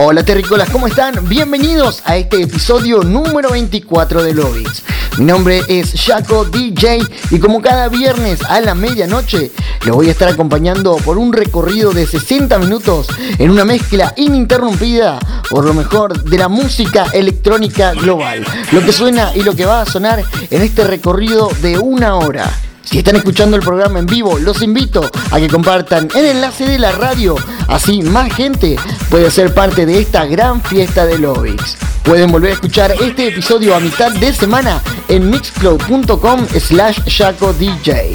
Hola terrícolas, ¿cómo están? Bienvenidos a este episodio número 24 de Lovix. Mi nombre es Jaco DJ y como cada viernes a la medianoche los voy a estar acompañando por un recorrido de 60 minutos en una mezcla ininterrumpida por lo mejor de la música electrónica global. Lo que suena y lo que va a sonar en este recorrido de una hora. Si están escuchando el programa en vivo, los invito a que compartan el enlace de la radio, así más gente puede ser parte de esta gran fiesta de Lovix. Pueden volver a escuchar este episodio a mitad de semana en mixcloud.com slash DJ.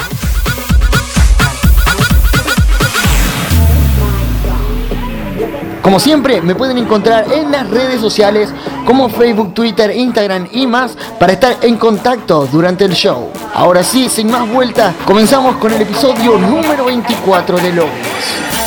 Como siempre, me pueden encontrar en las redes sociales como Facebook, Twitter, Instagram y más para estar en contacto durante el show. Ahora sí, sin más vueltas, comenzamos con el episodio número 24 de Lobos.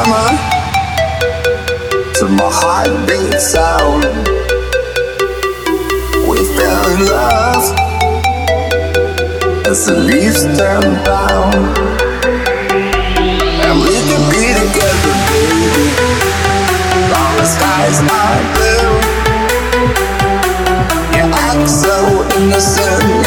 summer to my heartbeat sound. We fell in love as the leaves turn brown, and we can be together, baby. All the skies are blue. You act so innocent.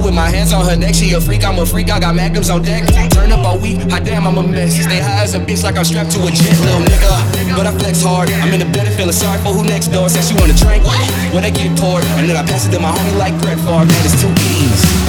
Girl with my hands on her neck. She a freak, I'm a freak. I got magnums on deck. Turn up all week, hot damn, I'm a mess. Stay high as a bitch like I'm strapped to a jet, little nigga. But I flex hard. I'm in the bed and feeling sorry for who next door. Said she wanna drink. When they get poured, and then I pass it to my homie like Brett Favre. Man, it's two E's.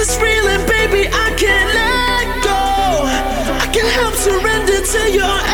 this and baby, I can't let go. I can't help surrender to your.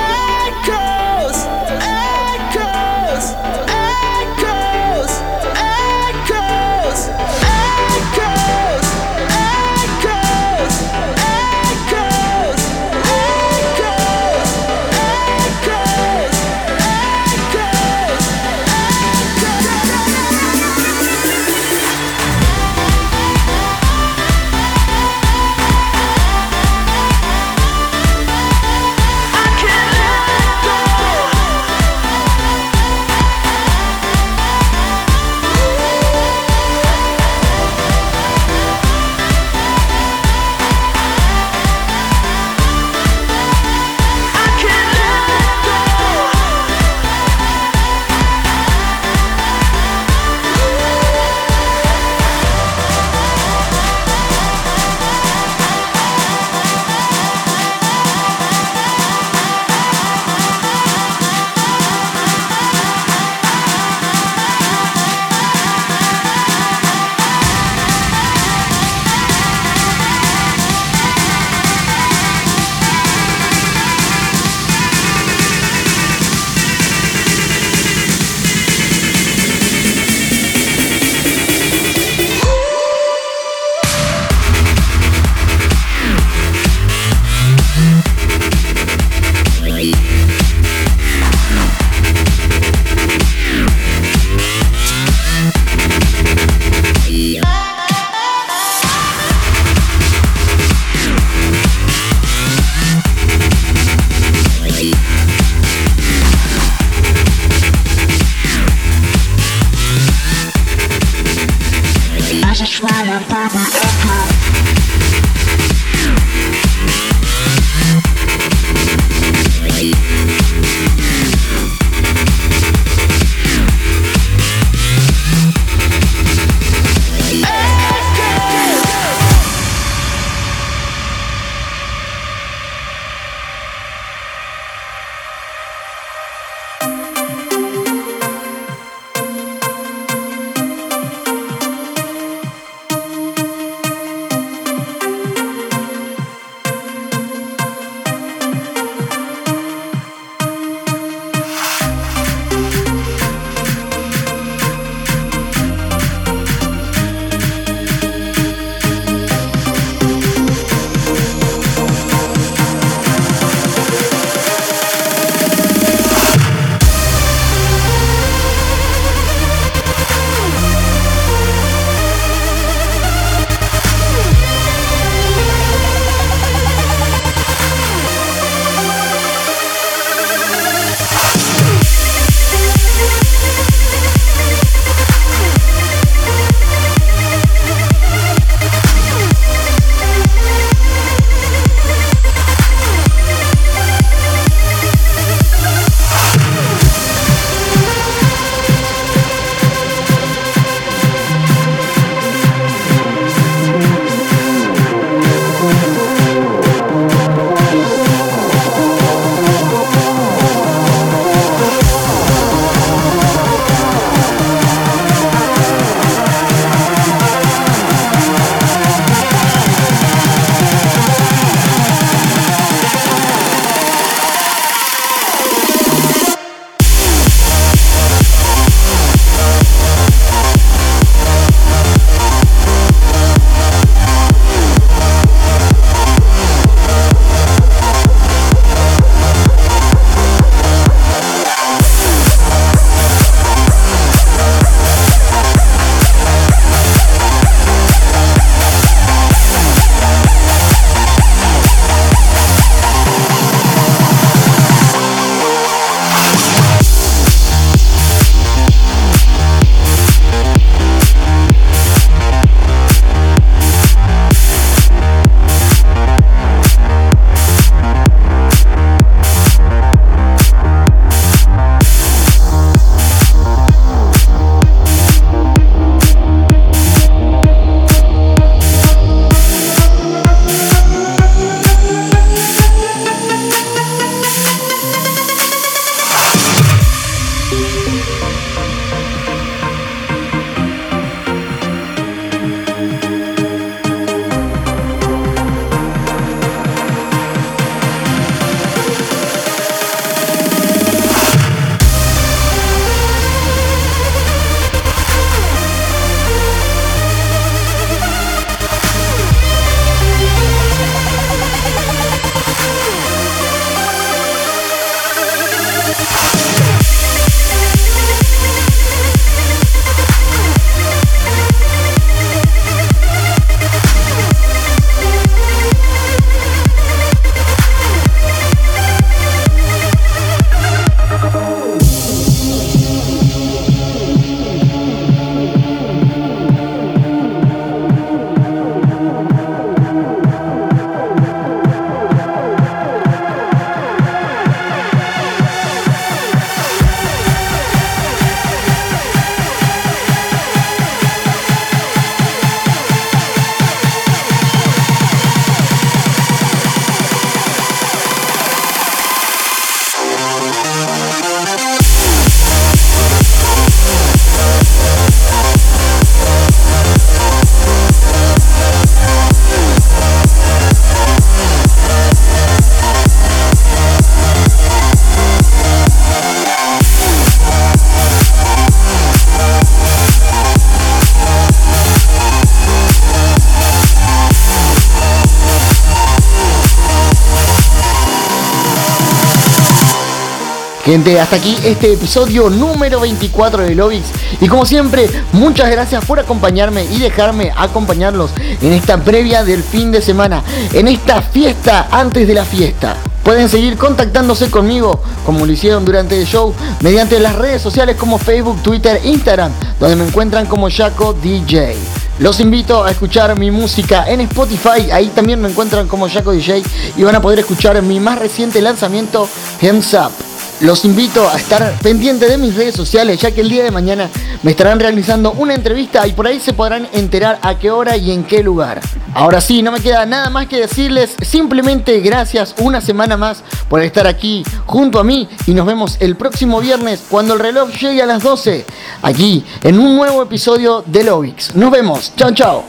Gente, hasta aquí este episodio número 24 de Lobix. Y como siempre, muchas gracias por acompañarme y dejarme acompañarlos en esta previa del fin de semana, en esta fiesta antes de la fiesta. Pueden seguir contactándose conmigo como lo hicieron durante el show mediante las redes sociales como Facebook, Twitter, Instagram, donde me encuentran como Jaco DJ. Los invito a escuchar mi música en Spotify, ahí también me encuentran como Jaco DJ y van a poder escuchar mi más reciente lanzamiento, Hands Up. Los invito a estar pendientes de mis redes sociales, ya que el día de mañana me estarán realizando una entrevista y por ahí se podrán enterar a qué hora y en qué lugar. Ahora sí, no me queda nada más que decirles, simplemente gracias una semana más por estar aquí junto a mí y nos vemos el próximo viernes cuando el reloj llegue a las 12, aquí en un nuevo episodio de Lovix. Nos vemos, chao chao.